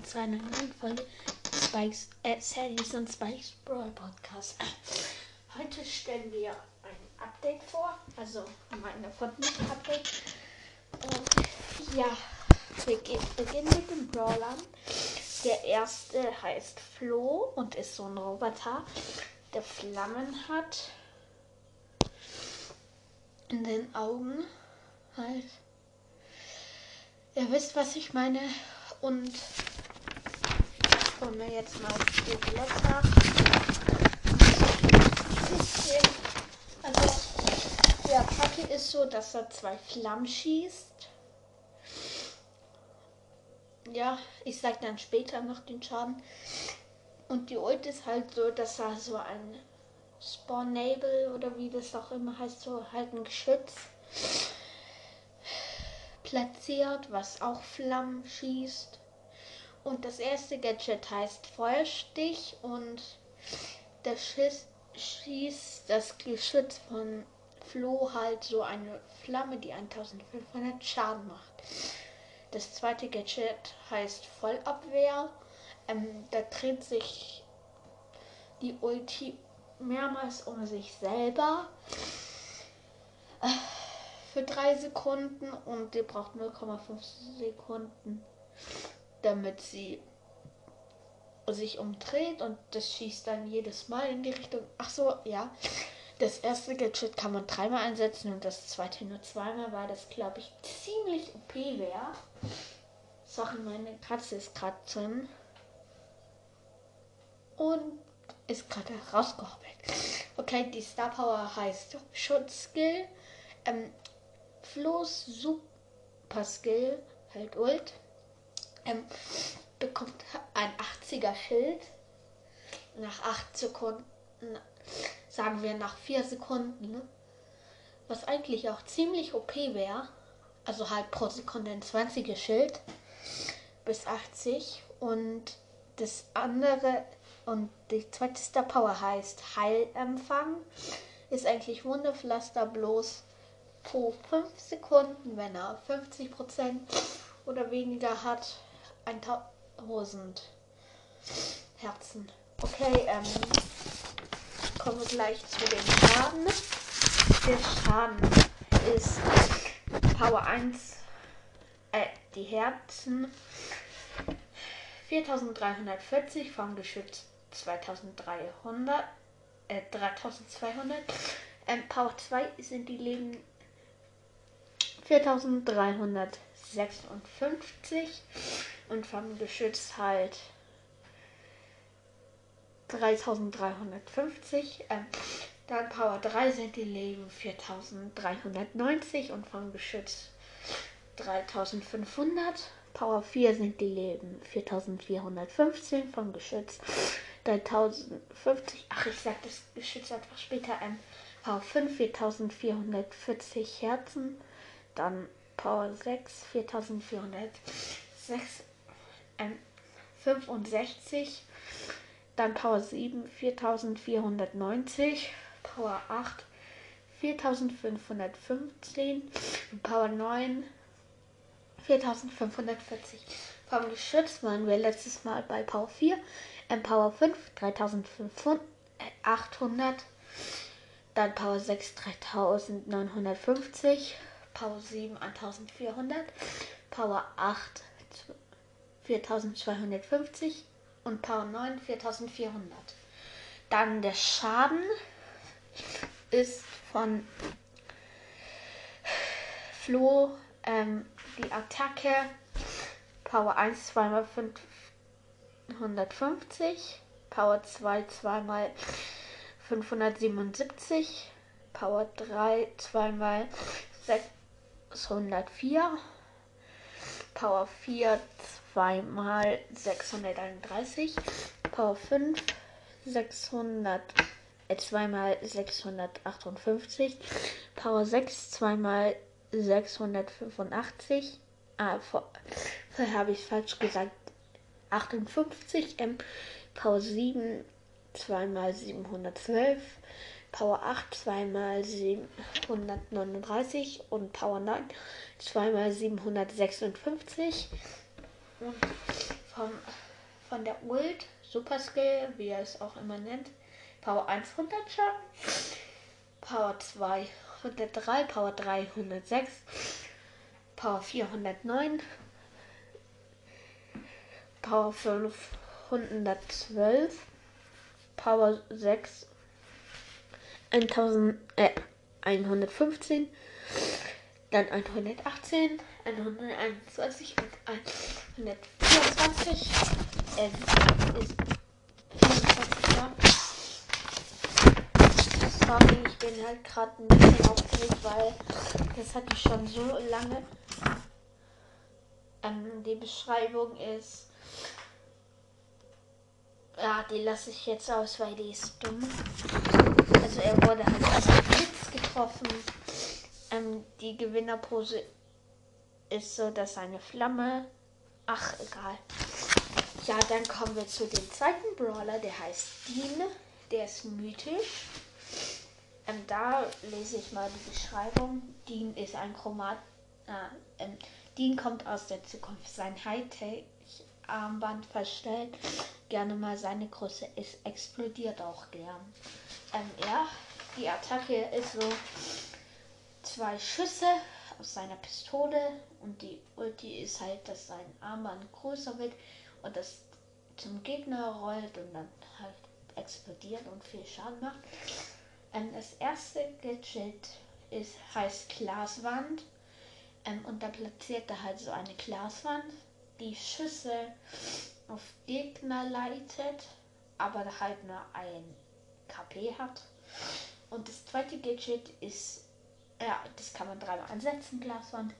willkommen zu einer neuen Folge Spikes, äh, Sandys und Spikes Brawl Podcast. Heute stellen wir ein Update vor, also meine Fortnite-Update. Und ja, wir beginnen mit den Brawlern. Der erste heißt Flo und ist so ein Roboter, der Flammen hat. In den Augen halt. Ihr wisst, was ich meine. Und wollen wir jetzt mal die Blätter. Also, der Attacke ist so, dass er zwei Flammen schießt. Ja, ich sag dann später noch den Schaden. Und die Ult ist halt so, dass er so ein Spawnable oder wie das auch immer heißt, so halt ein Geschütz platziert, was auch Flammen schießt. Und das erste Gadget heißt Feuerstich und das Schiss schießt das Geschütz von Flo halt so eine Flamme, die 1500 Schaden macht. Das zweite Gadget heißt Vollabwehr. Ähm, da dreht sich die Ulti mehrmals um sich selber. Äh, für drei Sekunden und die braucht 0,5 Sekunden, damit sie sich umdreht und das schießt dann jedes Mal in die Richtung. Ach so, ja. Das erste Gadget kann man dreimal einsetzen und das zweite nur zweimal, weil das glaube ich ziemlich OP wäre. Sorry, meine Katze ist gerade drin. Und ist gerade rausgehoppelt. Okay, die Star Power heißt Schutzskill. Ähm, Flo's Super Skill, halt Ult, ähm, bekommt ein 80er Schild. Nach 8 Sekunden, sagen wir nach 4 Sekunden, ne? was eigentlich auch ziemlich OP wäre. Also halt pro Sekunde ein 20er Schild bis 80 und das andere und die zweite Star Power heißt Heilempfang. Ist eigentlich Wunderpflaster bloß pro 5 Sekunden, wenn er 50% oder weniger hat, 1000 Herzen. Okay, ähm, kommen wir gleich zu dem Schaden. Der Schaden ist Power 1, äh, die Herzen 4340 vom Geschütz 2300, äh, 3200. Ähm, Power 2 sind die Leben 4356 und vom Geschütz halt 3350. Ähm, dann Power 3 sind die Leben 4390 und vom Geschütz 3500. Power 4 sind die Leben 4415 vom Geschütz 3050. Ach, ich sag das Geschütz einfach später. Ähm, Power 5 4440 Herzen dann Power 6, 4465, dann Power 7, 4490, Power 8, 4515, Power 9, 4540. Vom Geschütz waren wir letztes Mal bei Power 4, ähm, Power 5, 3800, dann Power 6, 3950, Power 7 1400, Power 8 4250 und Power 9 4400. Dann der Schaden ist von Flo ähm, die Attacke Power 1 zweimal 550, Power 2 zweimal 577, Power 3 zweimal 6 104. Power 4 zweimal 631. Power 5 600 äh, zweimal 658. Power 6 zweimal 685. Ah, vor, vorher habe ich falsch gesagt. 58. Ähm, Power 7 zweimal 712. Power 8 zweimal 739 und Power 9 zweimal 756. Und vom, von der Ult, Super Skill, wie er es auch immer nennt, Power 100 Schaden, Power 2 103, Power 3 106, Power 409, Power 5 112, Power 6 1000, äh, 115, dann 118, 121 und 124. Ähm, ist 24 Jahre. Sorry, ich bin halt gerade ein bisschen aufgeregt, weil das hatte ich schon so lange. Ähm, die Beschreibung ist. Ja, die lasse ich jetzt aus, weil die ist dumm. Er wurde halt als Blitz getroffen. Ähm, die Gewinnerpose ist so, dass eine Flamme. Ach, egal. Ja, dann kommen wir zu dem zweiten Brawler, der heißt Dean. Der ist mythisch. Ähm, da lese ich mal die Beschreibung. Dean ist ein Chromat. Äh, ähm, Dean kommt aus der Zukunft. Sein Hightech-Armband verstellt gerne mal seine Größe. Es explodiert auch gern. Ähm, ja, die Attacke ist so zwei Schüsse aus seiner Pistole und die Ulti ist halt, dass sein Armband größer wird und das zum Gegner rollt und dann halt explodiert und viel Schaden macht. Ähm, das erste Gadget ist, heißt Glaswand ähm, und da platziert er halt so eine Glaswand, die Schüsse auf Gegner leitet, aber halt nur ein KP hat. Und das zweite Gadget ist, ja, das kann man dreimal ansetzen, Glaswand.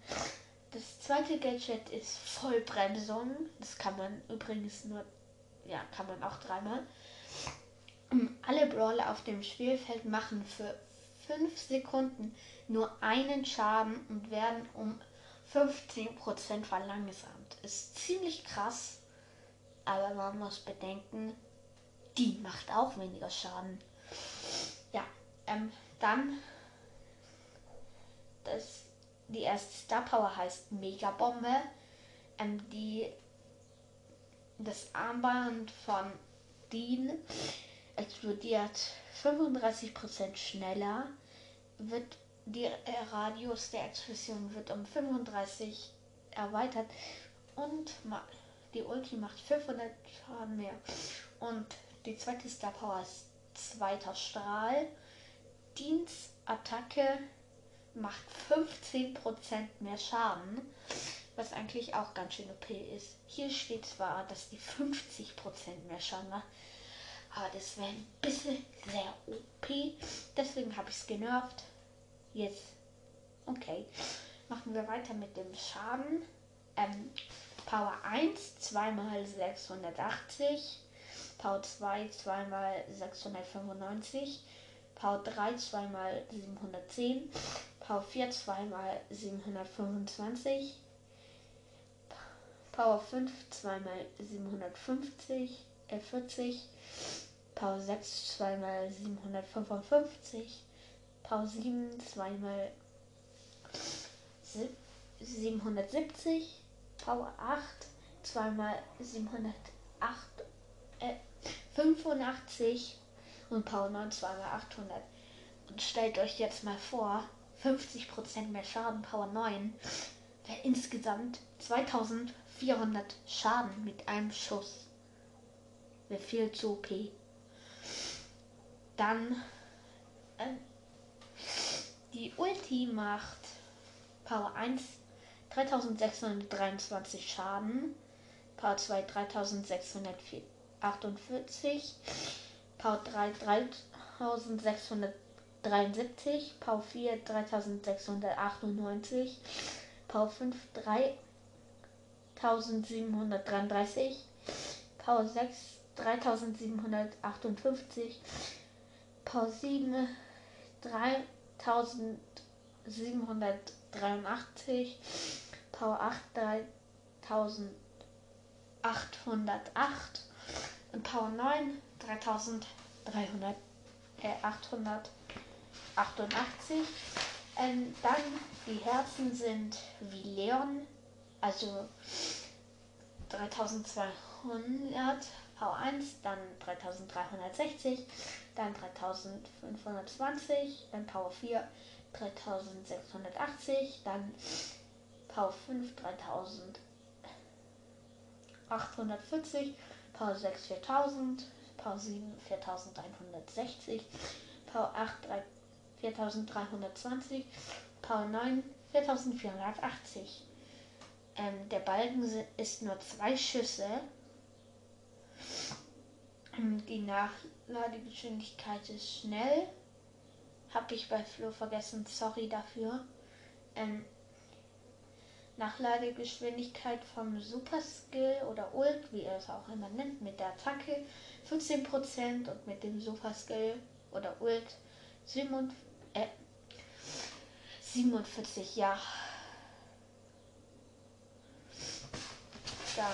Das zweite Gadget ist Vollbremsung. Das kann man übrigens nur, ja, kann man auch dreimal. Alle Brawler auf dem Spielfeld machen für 5 Sekunden nur einen Schaden und werden um 15% verlangsamt. Ist ziemlich krass, aber man muss bedenken, die macht auch weniger Schaden. Ähm, dann das, die erste Star Power heißt Megabombe. Ähm, die, das Armband von Dean explodiert 35% schneller, wird der Radius der Explosion wird um 35 erweitert und die Ulti macht 500 Schaden mehr. Und die zweite Star Power ist zweiter Strahl. Dienstattacke macht 15% mehr Schaden, was eigentlich auch ganz schön OP ist. Hier steht zwar, dass die 50% mehr Schaden macht, aber das wäre ein bisschen sehr OP. Deswegen habe ich es genervt. Jetzt, okay. Machen wir weiter mit dem Schaden. Ähm, Power 1, 2 mal 680. Power 2, 2 mal 695. Power 3, 2 mal 710. Power 4, 2 mal 725. Power 5, 2 mal 750, äh 40. Power 6, 2 mal 755. Power 7, 2 mal 770. Power 8, 2 mal 708, äh, 85 und Power 9 2 mal 800. Und stellt euch jetzt mal vor, 50% mehr Schaden, Power 9, wäre insgesamt 2400 Schaden mit einem Schuss. Wäre viel zu OP. Dann äh, die Ulti macht Power 1 3623 Schaden. Power 2 3648. Power 3 3673. Power 4 3698. Power 5 3733. Power 6 3758. Power 7 3783. Power 8 3808 und Power 9 3300 äh, 888. Ähm, dann die Herzen sind wie Leon, also 3200 V1, dann 3360, dann 3520, dann Power 4 3680, dann Power 5 3840, Power 6 4000, Power 7 4160, Power 8 4320, Power 9 4480. Ähm, der Balken ist nur zwei Schüsse. Ähm, die Nachladegeschwindigkeit ist schnell. Habe ich bei Flo vergessen, sorry dafür. Ähm, Nachladegeschwindigkeit vom Super Skill oder Ult, wie er es auch immer nennt, mit der Attacke 15% und mit dem Super Skill oder Ult 47, äh, 47 ja. Dann,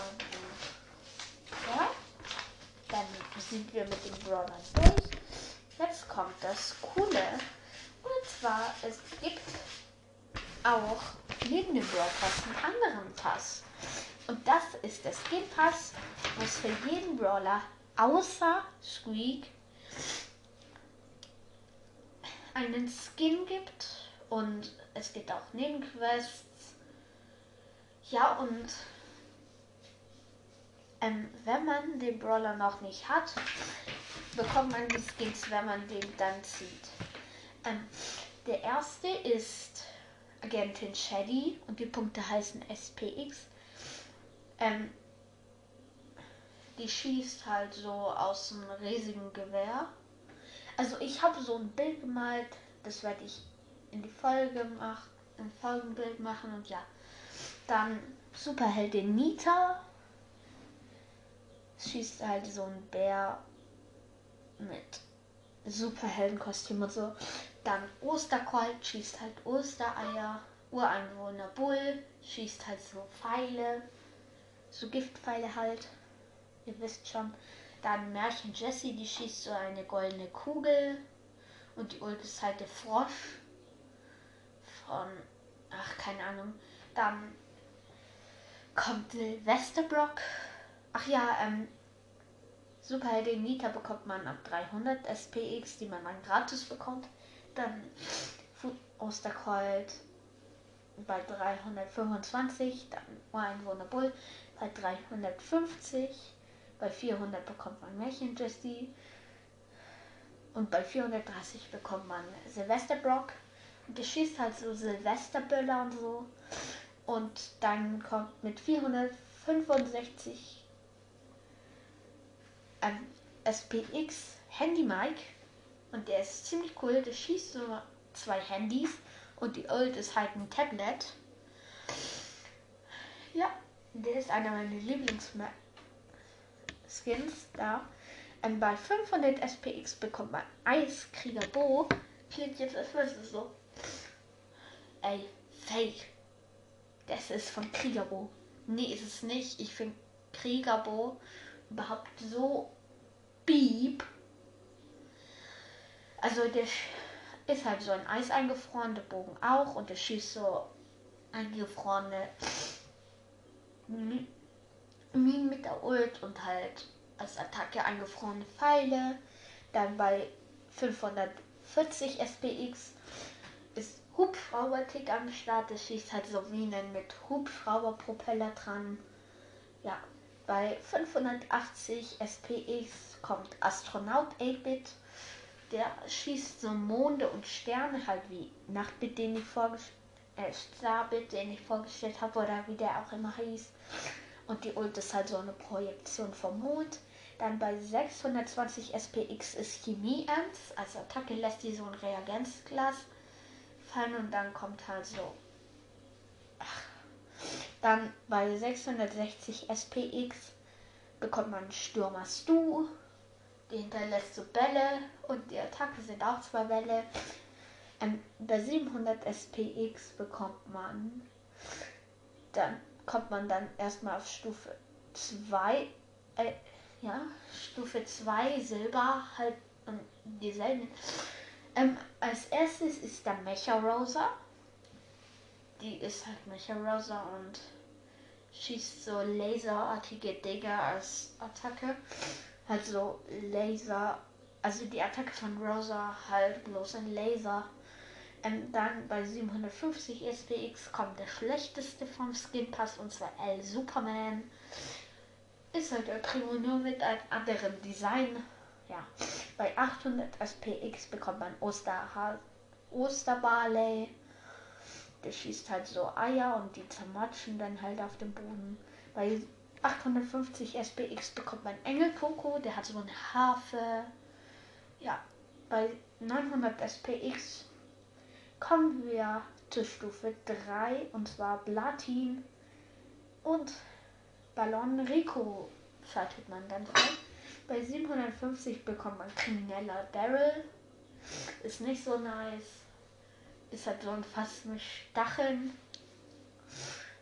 ja, dann sind wir mit den Brawlern durch. Jetzt kommt das Coole. Und zwar, es gibt auch Brawl Pass einen anderen Pass. Und das ist der Skin Pass, wo es für jeden Brawler außer Squeak einen Skin gibt. Und es gibt auch Nebenquests. Ja, und ähm, wenn man den Brawler noch nicht hat, bekommt man die Skins, wenn man den dann zieht. Ähm, der erste ist Agentin Shady und die Punkte heißen SPX. Ähm, die schießt halt so aus einem riesigen Gewehr. Also ich habe so ein Bild gemalt, das werde ich in die Folge machen, ein Folgenbild machen und ja. Dann Superheldin Nita schießt halt so ein Bär mit Superheldenkostüm und so. Dann Ostercolt schießt halt Ostereier. Ureinwohner Bull schießt halt so Pfeile. So Giftpfeile halt. Ihr wisst schon. Dann Märchen Jessie, die schießt so eine goldene Kugel. Und die Ult ist halt der Frosch. Von. Ach, keine Ahnung. Dann kommt Silvesterbrock. Ach ja, ähm, Superheldin Nita bekommt man ab 300 SPX, die man dann gratis bekommt. Dann Osterkreuz bei 325, dann Ureinwohner Bull bei 350, bei 400 bekommt man Märchen Jessie und bei 430 bekommt man Silvesterbrock. Und der schießt halt so Silvesterböller und so. Und dann kommt mit 465 ähm, SPX Handy Mic und der ist ziemlich cool. Der schießt so zwei Handys und die Old ist halt ein Tablet. Ja, der ist einer meiner Lieblings-Skins da. Ähm, bei 500 SPX bekommt man Eiskrieger Bo. Klingt jetzt erstmal so. Ey, fake. Das ist von Kriegerbo. Nee, ist es nicht. Ich finde Kriegerbo überhaupt so beep. Also der ist halt so ein Eis eingefroren, der Bogen auch und der schießt so eingefrorene Minen mit der Ult und halt als Attacke eingefrorene Pfeile. Dann bei 540 SPX ist Hubschrauber-Tick am Start. Der schießt halt so Minen mit Hubschrauberpropeller dran. Ja, bei 580 SPX kommt Astronaut 8-Bit der schießt so Monde und Sterne halt wie Nachtbit, den ich vorgestellt äh, den ich vorgestellt habe, oder wie der auch immer hieß. Und die Ult ist halt so eine Projektion vom Mond. Dann bei 620 SPX ist Chemie ernst. Als Attacke lässt die so ein Reagenzglas fallen und dann kommt halt so. Ach. Dann bei 660 SPX bekommt man Stürmer Stu. Die hinterlässt so Bälle und die Attacke sind auch zwei Bälle. Ähm, bei 700 SPX bekommt man, dann kommt man dann erstmal auf Stufe 2, äh, ja, Stufe 2 Silber, halt und dieselben. Ähm, als erstes ist dann Mecha Rosa. Die ist halt Mecha Rosa und schießt so laserartige Dinger als Attacke. Halt so Laser. Also die Attacke von Rosa halt bloß ein Laser. Ähm, dann bei 750 SPX kommt der schlechteste vom Skin Pass und zwar L Superman. Ist halt der Primo nur mit einem anderen Design. Ja, bei 800 SPX bekommt man Osterha Osterbarley. Der schießt halt so Eier und die zermatschen dann halt auf dem Boden. Bei 850 SPX bekommt man Engelkoko, der hat so eine Harfe. Ja, bei 900 SPX kommen wir zur Stufe 3 und zwar Platin und Ballon Rico schaltet man dann frei. Bei 750 bekommt man krimineller Daryl. Ist nicht so nice. Ist halt so ein Fass mit Stacheln.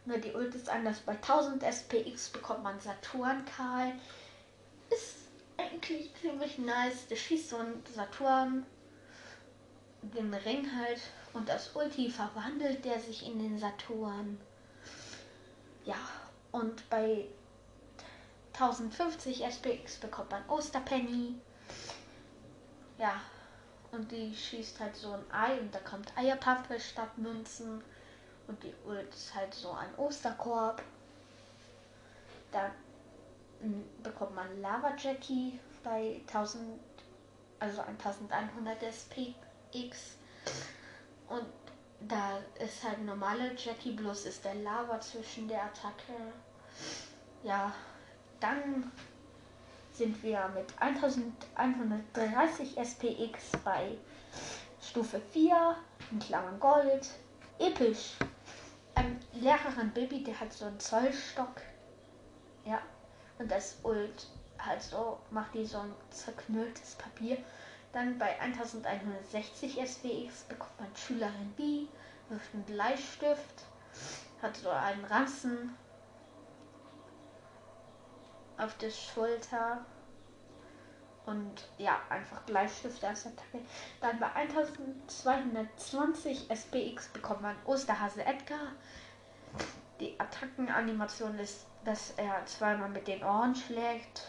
Nur die Ult ist anders. Bei 1000 SPX bekommt man Saturn Karl. Ist eigentlich ziemlich nice. Der schießt so ein Saturn den Ring halt und das Ulti verwandelt der sich in den Saturn. Ja, und bei 1050 SPX bekommt man Osterpenny. Ja, und die schießt halt so ein Ei und da kommt Eierpappe statt Münzen. Und die Ult ist halt so ein Osterkorb. Da bekommt man Lava Jackie bei 1000, also 1100 SPX. Und da ist halt normale Jackie, bloß ist der Lava zwischen der Attacke. Ja, dann sind wir mit 1130 SPX bei Stufe 4, in Klammern Gold. Episch. Ähm, Lehrerin Baby, der hat so einen Zollstock. Ja. Und das Ult halt so, macht die so ein zerknülltes Papier. Dann bei 1160 SPX bekommt man Schülerin B, wirft einen Bleistift, hat so einen Ranzen auf der Schulter und ja, einfach Bleistift als Attacke. Dann bei 1220 SPX bekommt man Osterhase Edgar. Die Attackenanimation ist, dass er zweimal mit den Ohren schlägt.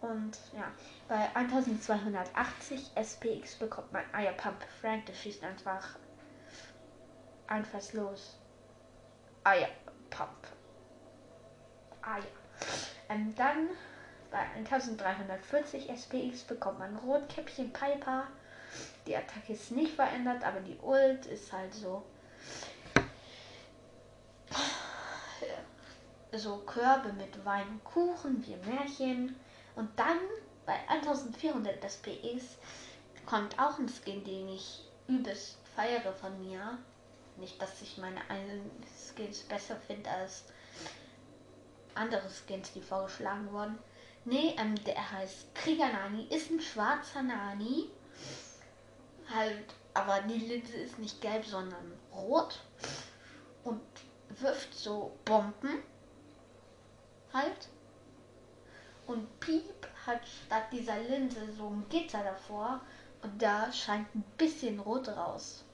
Und ja, bei 1280 SPX bekommt man Eierpump Frank, der schießt einfach einfallslos. Eierpump. Eier. Ähm, dann bei 1340 SPX bekommt man Rotkäppchen Piper. Die Attacke ist nicht verändert, aber die Ult ist halt so. So Körbe mit Wein und Kuchen, wie Märchen. Und dann bei 1400 SPX kommt auch ein Skin, den ich übelst feiere von mir. Nicht, dass ich meine eigenen Skins besser finde als andere Skins, die vorgeschlagen wurden. Nee, ähm, der heißt Krieger Nani, ist ein schwarzer Nani. Halt, aber die Linse ist nicht gelb, sondern rot. Und wirft so Bomben. Halt. Und Piep hat statt dieser Linse so ein Gitter davor und da scheint ein bisschen rot raus.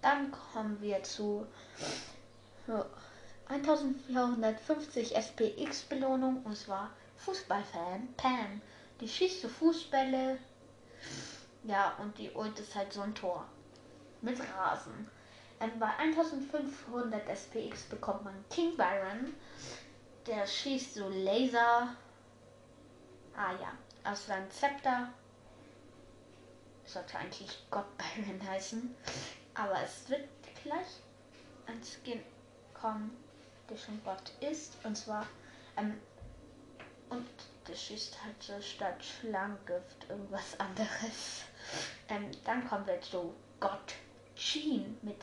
Dann kommen wir zu 1450 SPX Belohnung und zwar Fußballfan Pam. Die schießt so Fußbälle. Ja, und die Ult ist halt so ein Tor. Mit Rasen. Und bei 1500 SPX bekommt man King Byron. Der schießt so Laser Ah ja, aus seinem Zepter. Sollte eigentlich Gott Byron heißen. Aber es wird gleich ein Skin kommen, der schon Gott ist. Und zwar, ähm, und der schießt halt so statt Schlangengift irgendwas anderes. Ähm, dann kommen wir zu Gott Jean mit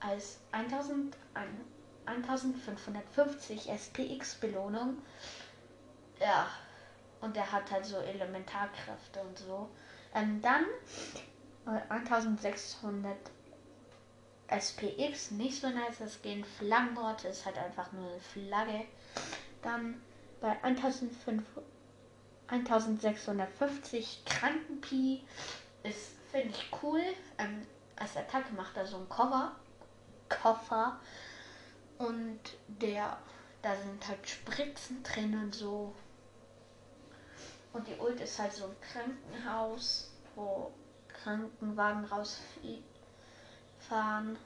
als 1000, 1550 SPX Belohnung. Ja, und der hat halt so Elementarkräfte und so. Ähm, dann äh, 1600 SPX, nicht so nice, das gehen Flaggenbord, ist halt einfach nur eine Flagge. Dann bei 1650 Krankenpi ist, finde ich cool. Ähm, als Attacke macht er so einen Cover, Koffer und der da sind halt Spritzen drin und so. Und die Ult ist halt so ein Krankenhaus, wo Krankenwagen rausfahren.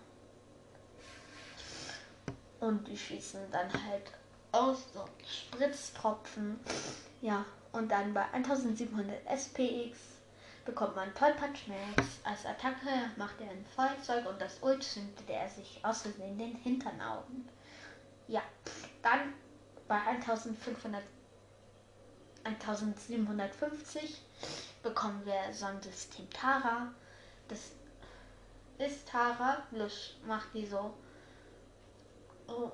Und die schießen dann halt aus so Spritztropfen. Ja, und dann bei 1700 SPX bekommt man Tollpatsch Max. Als Attacke macht er ein Feuerzeug und das Ult zündet er sich aus Versehen den Hintern Augen. Ja, dann bei 1500 1750 bekommen wir Sonnensystem Tara. Das ist Tara, bloß macht die so oh,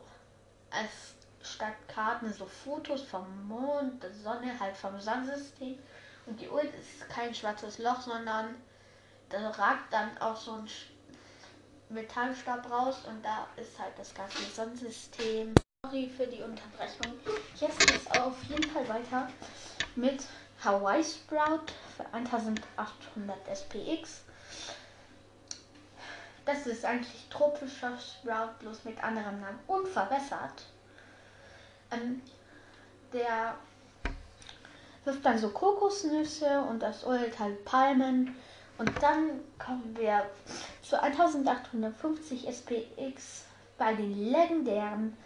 als statt Karten so Fotos vom Mond, der Sonne, halt vom Sonnensystem. Und die Ult ist kein schwarzes Loch, sondern da ragt dann auch so ein Metallstab raus und da ist halt das ganze Sonnensystem. Sorry für die Unterbrechung. Jetzt geht es auf jeden Fall weiter mit Hawaii Sprout für 1800 SPX. Das ist eigentlich tropischer Sprout, bloß mit anderem Namen und verbessert. Ähm, der wirft dann so Kokosnüsse und das Ult halt Palmen. Und dann kommen wir zu 1850 SPX bei den legendären,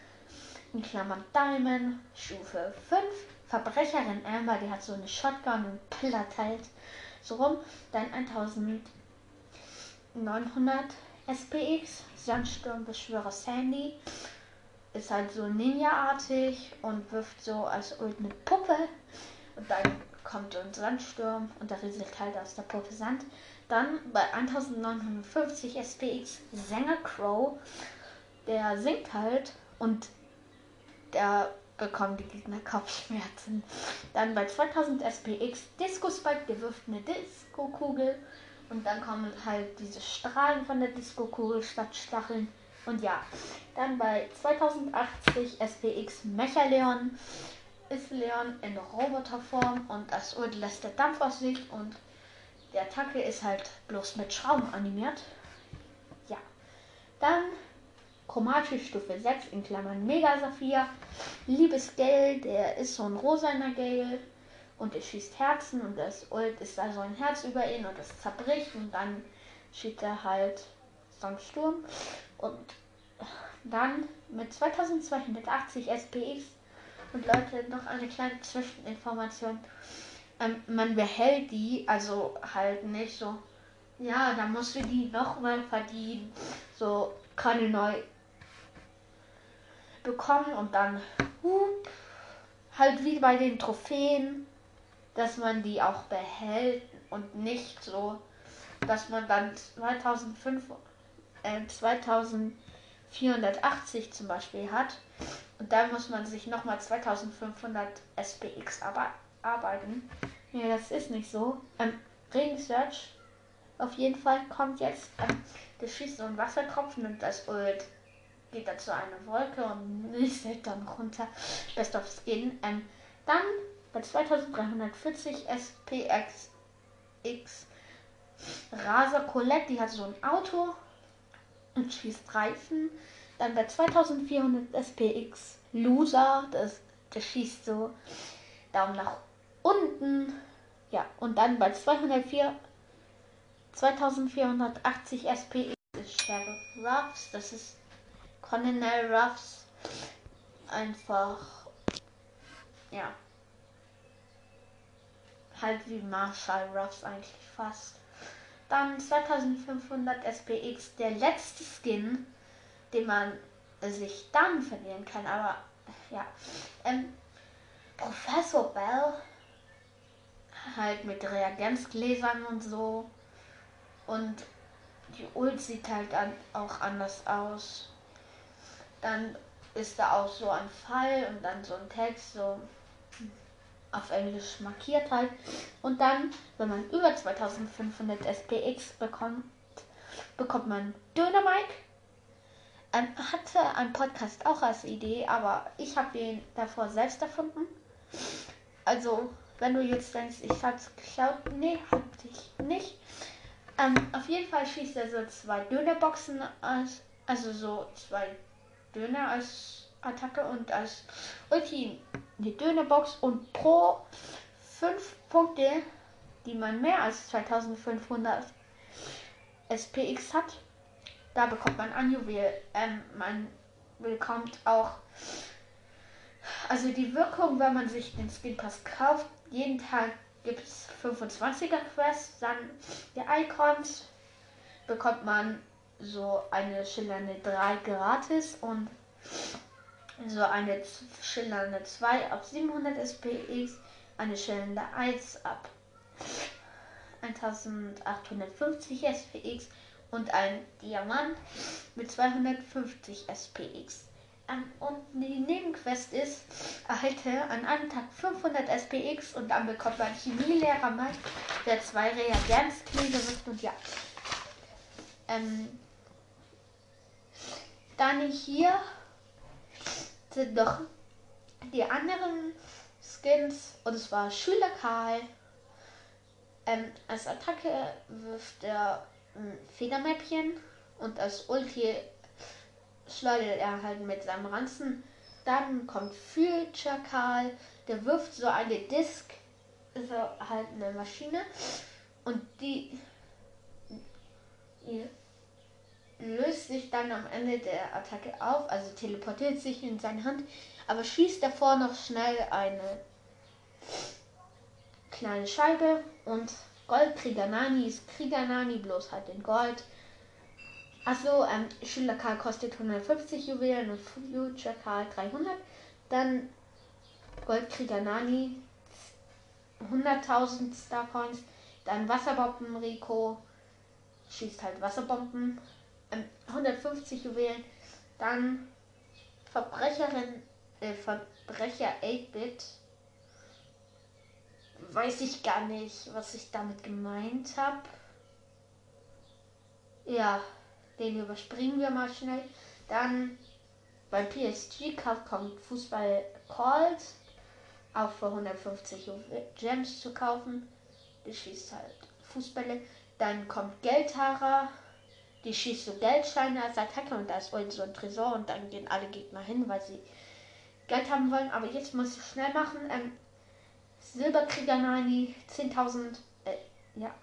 in Klammern Diamond, Stufe 5. Verbrecherin Amber, die hat so eine Shotgun und pillert halt so rum. Dann 1900 SPX, Sandsturmbeschwörer Sandy ist halt so Ninja-artig und wirft so als Ult eine Puppe. Und dann kommt ein Sandsturm und da rieselt halt aus der Puppe Sand. Dann bei 1950 SPX Sänger Crow, der singt halt und der bekommt die Gegner Kopfschmerzen. Dann bei 2000 SPX Disco Spike, der wirft eine Disco-Kugel und dann kommen halt diese Strahlen von der Disco-Kugel statt Stacheln. Und ja, dann bei 2080 SPX Mechaleon ist Leon in Roboterform und das Ult lässt der Dampf aus sich und die Attacke ist halt bloß mit Schrauben animiert. Ja. Dann chromatisch Stufe 6 in Klammern Mega Saphir. Liebes Gale, der ist so ein rosaner Gale und er schießt Herzen und das Ult ist da so ein Herz über ihn und das zerbricht und dann schießt er halt so einen Sturm und dann mit 2280 SPX und Leute, noch eine kleine Zwischeninformation. Ähm, man behält die, also halt nicht so, ja, da musst du die nochmal verdienen. So, keine neu bekommen und dann hup, halt wie bei den Trophäen, dass man die auch behält und nicht so, dass man dann 2005, äh, 2480 zum Beispiel hat und dann muss man sich nochmal 2500 SPX arbeiten. Nee, das ist nicht so. Ähm, Ring Search auf jeden Fall kommt jetzt. Ähm, schießt so ein Wassertropfen und das Ult geht dazu eine Wolke und nisselt dann runter. Best of Skin. Ähm, dann bei 2340 SPX Raser Colette, die hat so ein Auto und schießt Reifen. Dann bei 2400 SPX Loser, das, das schießt so Daumen nach unten. Ja, und dann bei 204 2480 SPX ist Sheriff Ruffs, das ist Colonel Ruffs einfach, ja, halt wie Marshall Ruffs eigentlich fast. Dann 2500 SPX, der letzte Skin, den man sich dann verlieren kann, aber ja. Ähm, Professor Bell, halt mit Reagenzgläsern und so. Und die Ult sieht halt dann auch anders aus dann ist da auch so ein Fall und dann so ein Text, so auf Englisch markiert halt. Und dann, wenn man über 2500 SPX bekommt, bekommt man Dynamite. Ähm, hatte ein Podcast auch als Idee, aber ich habe ihn davor selbst erfunden. Also, wenn du jetzt denkst, ich hab's geschaut, nee, hab ich nicht. Ähm, auf jeden Fall schießt er so zwei Dönerboxen aus, also so zwei Döner als Attacke und als Ulti die Dönerbox und pro 5 Punkte, die man mehr als 2500 SPX hat, da bekommt man ein Juwel. Ähm, man bekommt auch, also die Wirkung, wenn man sich den Skin Pass kauft, jeden Tag gibt es 25er Quests, dann die Icons bekommt man so eine schillernde 3 gratis und so eine schillernde 2 ab 700 SPX, eine schillernde 1 ab 1850 SPX und ein Diamant mit 250 SPX. Und die Nebenquest ist, erhalte an einem Tag 500 SPX und dann bekommt man Chemielehrer Mike, der zwei Reagenzknete wirft und ja. Ähm, dann hier sind noch die anderen Skins und es war Schüler Karl. Ähm, als Attacke wirft er ein Federmäppchen und als Ulti schleudert er halt mit seinem Ranzen. Dann kommt Future Karl, der wirft so eine Disk, ist halt eine Maschine und die, die löst sich dann am Ende der Attacke auf, also teleportiert sich in seine Hand, aber schießt davor noch schnell eine kleine Scheibe und Goldkrieger Nani ist Krieger Nani, bloß halt in Gold. Achso, ähm, Schüler Karl kostet 150 Juwelen und Future Karl 300. Dann Goldkrieger Nani 100.000 Star Coins. Dann Wasserbomben Rico schießt halt Wasserbomben. Ähm, 150 Juwelen. Dann Verbrecherin, äh, Verbrecher 8-Bit weiß ich gar nicht, was ich damit gemeint habe. Ja, den überspringen wir mal schnell. Dann beim PSG Cup kommt Fußball Called auch für 150 Gems zu kaufen. Die schießt halt Fußbälle. Dann kommt Geldhara. Die schießt so Geldscheine als Attacke und da ist wohl so ein Tresor und dann gehen alle Gegner hin, weil sie Geld haben wollen. Aber jetzt muss ich schnell machen. Ähm, Silberkrieger Nani 10.000. Äh, ja.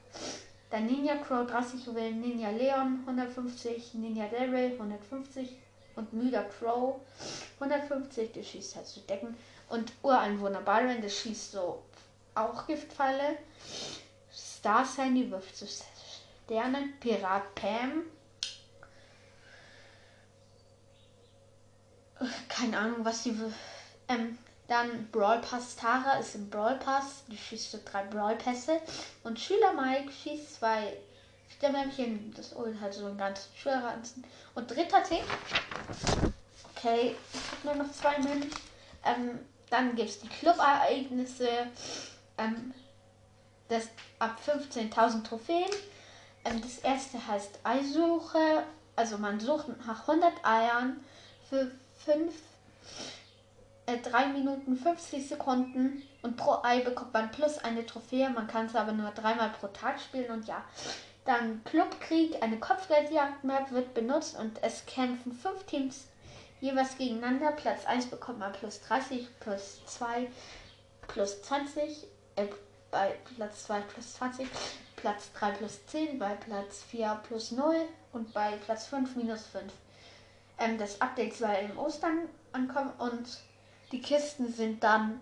Dann Ninja Crow 30 Juwelen, Ninja Leon 150, Ninja Daryl 150 und Müder Crow 150, der schießt halt zu Decken. Und Ureinwohner Byron, der schießt so auch Giftpfeile. Star Sandy wirft zu Sternen. Pirat Pam. Keine Ahnung, was die. Ähm, dann Brawl Pass Tara ist im Brawl Pass, die schießt drei Brawl Pässe. Und Schüler Mike schießt zwei Sternmännchen, das holt halt so ein ganz Schulranzen. Und dritter Tick. Okay, ich habe nur noch zwei Münzen. Ähm, dann gibt es die Club-Ereignisse. Ähm, das ab 15.000 Trophäen. Ähm, das erste heißt Eisuche. Also man sucht nach 100 Eiern für 5 äh, 3 Minuten 50 Sekunden und pro Ei bekommt man plus eine Trophäe. Man kann es aber nur dreimal pro Tag spielen und ja. Dann Clubkrieg, eine Kopfgeldjagd-Map wird benutzt und es kämpfen fünf Teams jeweils gegeneinander. Platz 1 bekommt man plus 30, plus 2 plus 20, äh, bei Platz 2 plus 20, Platz 3 plus 10, bei Platz 4 plus 0 und bei Platz 5 minus 5. Ähm, das Update soll im Ostern ankommen und die Kisten sind dann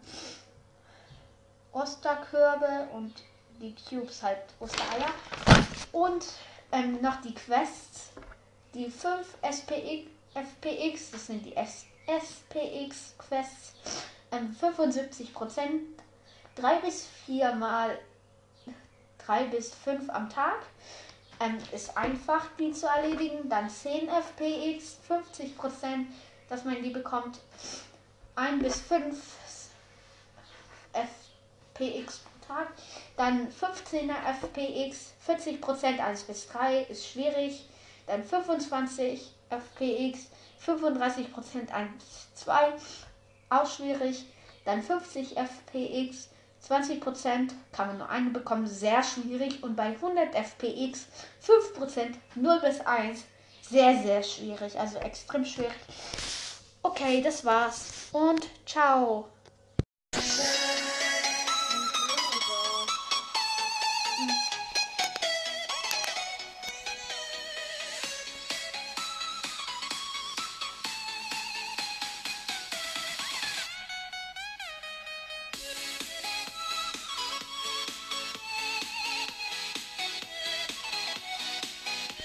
Osterkörbe und die Cubes halt Ostereier. Und ähm, noch die Quests. Die 5 SPX, FPX, das sind die S SPX Quests. Ähm, 75 Prozent. 3 bis 4 mal 3 bis 5 am Tag. Ähm, ist einfach, die zu erledigen. Dann 10 FPX, 50 Prozent, dass man die bekommt. 1 bis 5 FPX pro Tag. Dann 15er FPX, 40% 1 bis 3 ist schwierig. Dann 25 FPX, 35% 1 bis 2 auch schwierig. Dann 50 FPX, 20% kann man nur eine bekommen, sehr schwierig. Und bei 100 FPX 5% 0 bis 1 sehr, sehr schwierig, also extrem schwierig. Okay, das war's. Und ciao.